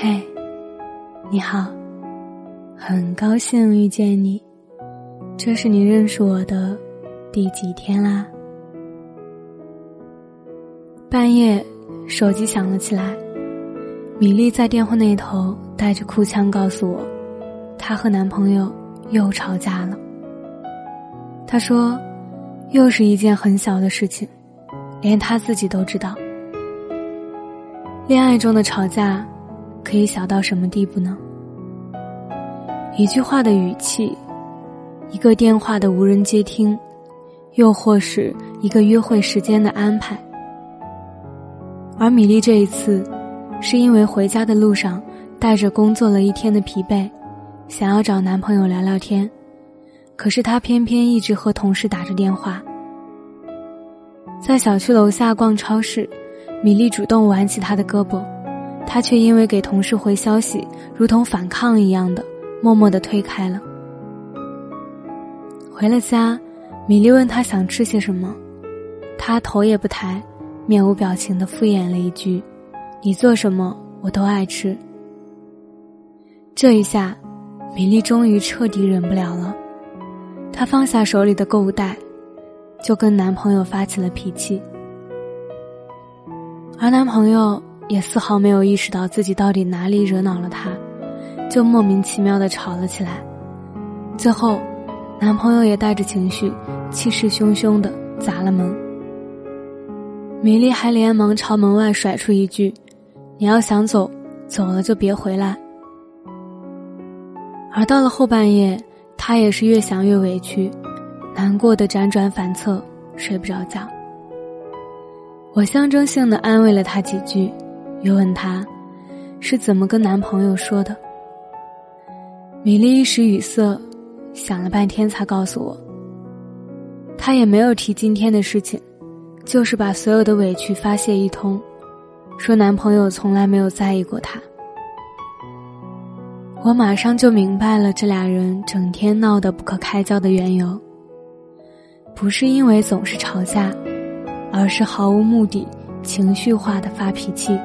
嘿，你好，很高兴遇见你。这是你认识我的第几天啦？半夜，手机响了起来，米粒在电话那头带着哭腔告诉我，她和男朋友又吵架了。她说，又是一件很小的事情，连她自己都知道。恋爱中的吵架。可以小到什么地步呢？一句话的语气，一个电话的无人接听，又或是一个约会时间的安排。而米粒这一次，是因为回家的路上带着工作了一天的疲惫，想要找男朋友聊聊天，可是她偏偏一直和同事打着电话。在小区楼下逛超市，米粒主动挽起他的胳膊。他却因为给同事回消息，如同反抗一样的，默默的推开了。回了家，米莉问他想吃些什么，他头也不抬，面无表情的敷衍了一句：“你做什么我都爱吃。”这一下，米莉终于彻底忍不了了，她放下手里的购物袋，就跟男朋友发起了脾气，而男朋友。也丝毫没有意识到自己到底哪里惹恼了他，就莫名其妙的吵了起来。最后，男朋友也带着情绪，气势汹汹的砸了门。米莉还连忙朝门外甩出一句：“你要想走，走了就别回来。”而到了后半夜，她也是越想越委屈，难过的辗转反侧，睡不着觉。我象征性的安慰了她几句。又问她，是怎么跟男朋友说的？米莉一时语塞，想了半天才告诉我。她也没有提今天的事情，就是把所有的委屈发泄一通，说男朋友从来没有在意过她。我马上就明白了这俩人整天闹得不可开交的缘由，不是因为总是吵架，而是毫无目的、情绪化的发脾气。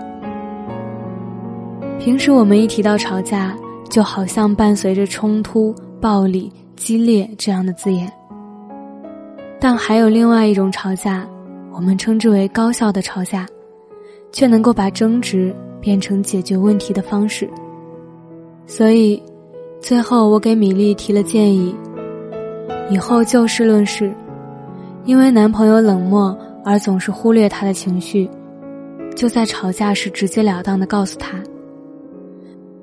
平时我们一提到吵架，就好像伴随着冲突、暴力、激烈这样的字眼。但还有另外一种吵架，我们称之为高效的吵架，却能够把争执变成解决问题的方式。所以，最后我给米粒提了建议：以后就事论事，因为男朋友冷漠而总是忽略她的情绪，就在吵架时直截了当的告诉他。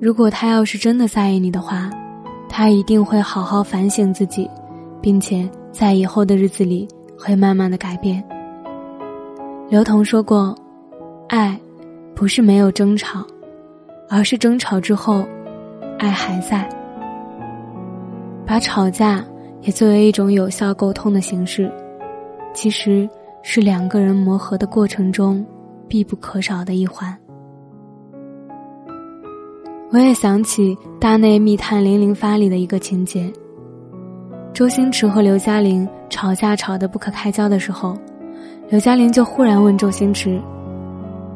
如果他要是真的在意你的话，他一定会好好反省自己，并且在以后的日子里会慢慢的改变。刘同说过，爱，不是没有争吵，而是争吵之后，爱还在。把吵架也作为一种有效沟通的形式，其实是两个人磨合的过程中必不可少的一环。我也想起《大内密探零零发》里的一个情节。周星驰和刘嘉玲吵架吵得不可开交的时候，刘嘉玲就忽然问周星驰：“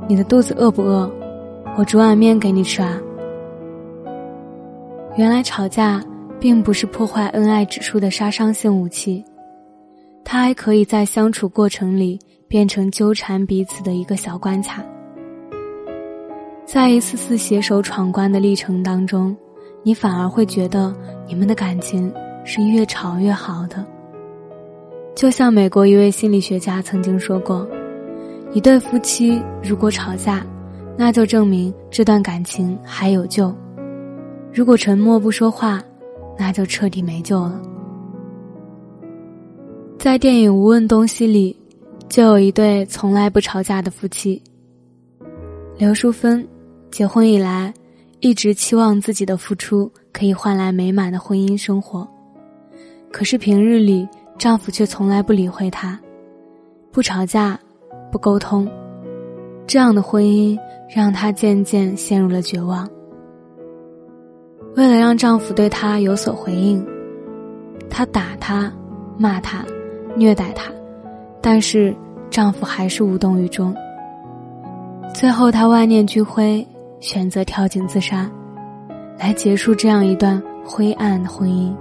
你的肚子饿不饿？我煮碗面给你吃啊。”原来吵架并不是破坏恩爱指数的杀伤性武器，它还可以在相处过程里变成纠缠彼此的一个小关卡。在一次次携手闯关的历程当中，你反而会觉得你们的感情是越吵越好的。就像美国一位心理学家曾经说过：“一对夫妻如果吵架，那就证明这段感情还有救；如果沉默不说话，那就彻底没救了。”在电影《无问东西》里，就有一对从来不吵架的夫妻，刘淑芬。结婚以来，一直期望自己的付出可以换来美满的婚姻生活，可是平日里丈夫却从来不理会她，不吵架，不沟通，这样的婚姻让她渐渐陷入了绝望。为了让丈夫对她有所回应，她打他，骂他，虐待他，但是丈夫还是无动于衷。最后，她万念俱灰。选择跳井自杀，来结束这样一段灰暗的婚姻。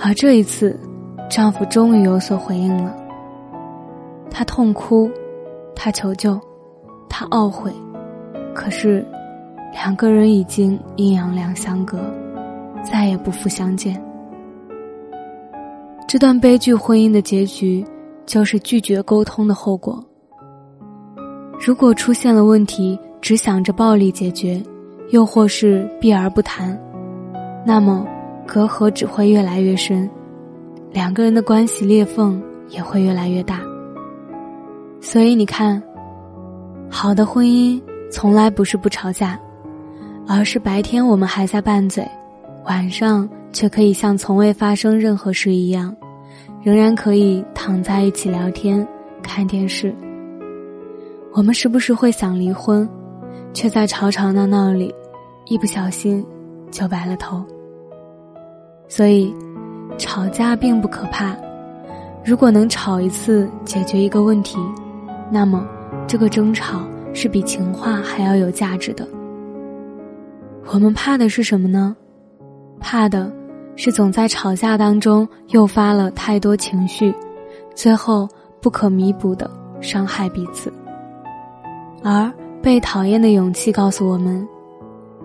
而这一次，丈夫终于有所回应了。他痛哭，他求救，他懊悔，可是，两个人已经阴阳两相隔，再也不复相见。这段悲剧婚姻的结局，就是拒绝沟通的后果。如果出现了问题，只想着暴力解决，又或是避而不谈，那么隔阂只会越来越深，两个人的关系裂缝也会越来越大。所以你看，好的婚姻从来不是不吵架，而是白天我们还在拌嘴，晚上。却可以像从未发生任何事一样，仍然可以躺在一起聊天、看电视。我们时不时会想离婚，却在吵吵闹闹里，一不小心就白了头。所以，吵架并不可怕。如果能吵一次解决一个问题，那么这个争吵是比情话还要有价值的。我们怕的是什么呢？怕的。是总在吵架当中诱发了太多情绪，最后不可弥补的伤害彼此。而被讨厌的勇气告诉我们，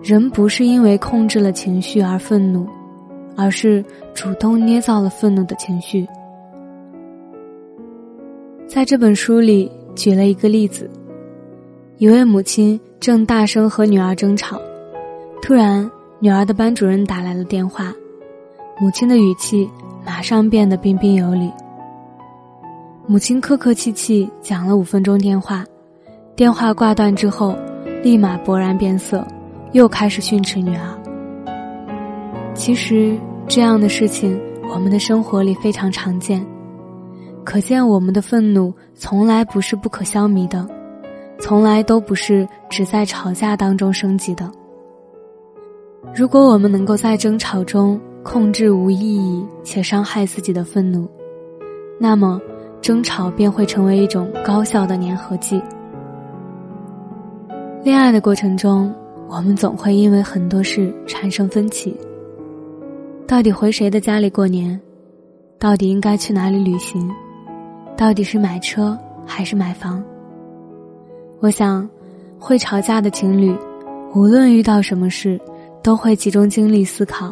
人不是因为控制了情绪而愤怒，而是主动捏造了愤怒的情绪。在这本书里举了一个例子：一位母亲正大声和女儿争吵，突然女儿的班主任打来了电话。母亲的语气马上变得彬彬有礼。母亲客客气气讲了五分钟电话，电话挂断之后，立马勃然变色，又开始训斥女儿。其实这样的事情，我们的生活里非常常见，可见我们的愤怒从来不是不可消弭的，从来都不是只在吵架当中升级的。如果我们能够在争吵中，控制无意义且伤害自己的愤怒，那么争吵便会成为一种高效的粘合剂。恋爱的过程中，我们总会因为很多事产生分歧。到底回谁的家里过年？到底应该去哪里旅行？到底是买车还是买房？我想，会吵架的情侣，无论遇到什么事，都会集中精力思考。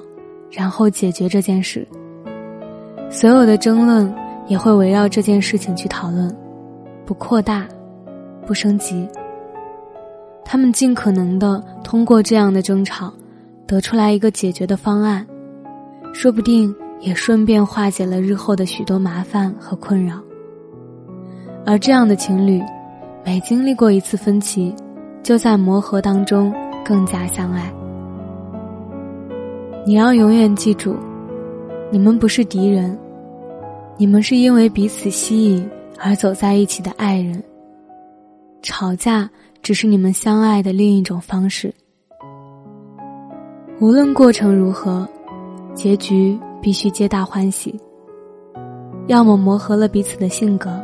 然后解决这件事。所有的争论也会围绕这件事情去讨论，不扩大，不升级。他们尽可能的通过这样的争吵，得出来一个解决的方案，说不定也顺便化解了日后的许多麻烦和困扰。而这样的情侣，每经历过一次分歧，就在磨合当中更加相爱。你要永远记住，你们不是敌人，你们是因为彼此吸引而走在一起的爱人。吵架只是你们相爱的另一种方式。无论过程如何，结局必须皆大欢喜。要么磨合了彼此的性格，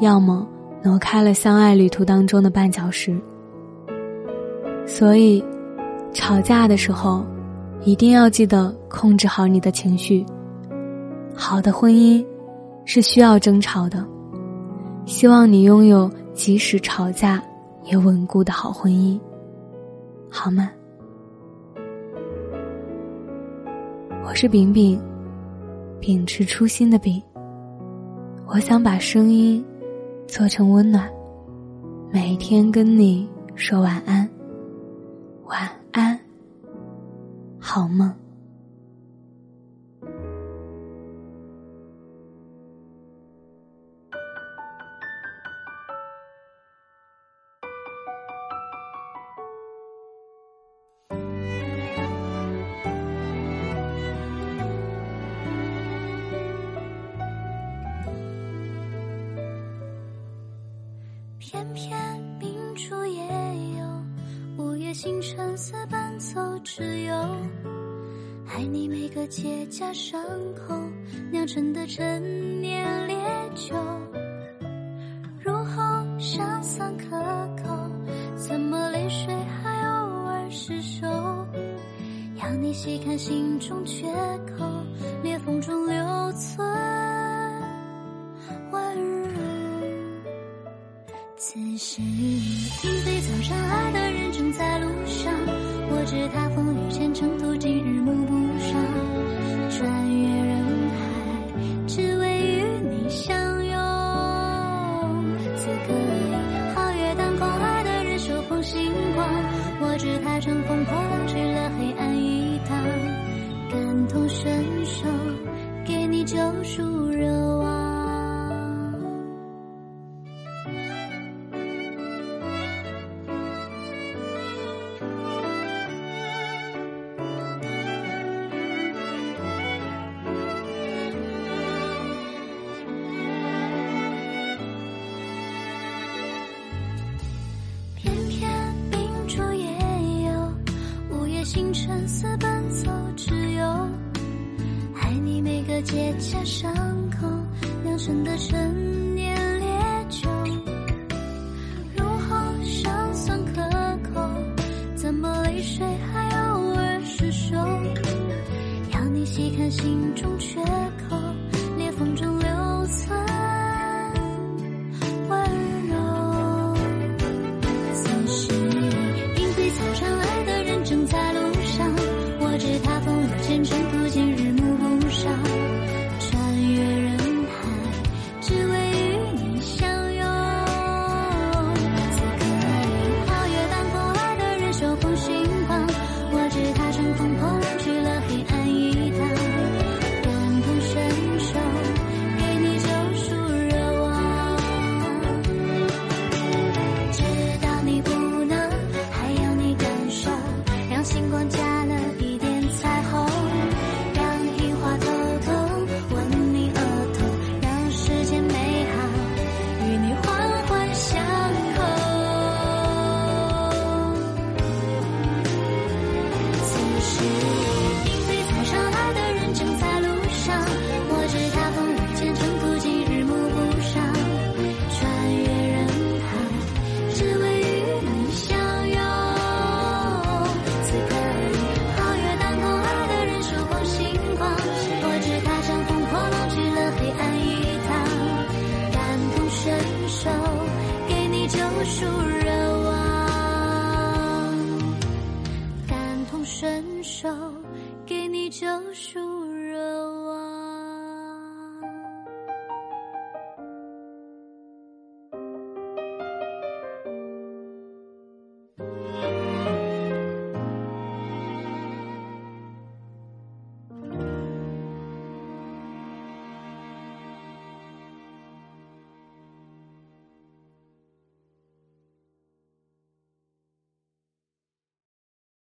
要么挪开了相爱旅途当中的绊脚石。所以，吵架的时候。一定要记得控制好你的情绪。好的婚姻是需要争吵的，希望你拥有即使吵架也稳固的好婚姻，好吗？我是饼饼，秉持初心的饼。我想把声音做成温暖，每一天跟你说晚安，晚安。好梦。个结痂伤口酿成的陈年烈酒，入喉尚算可口，怎么泪水还偶尔失守，要你细看心中缺口。切伤口酿成的陈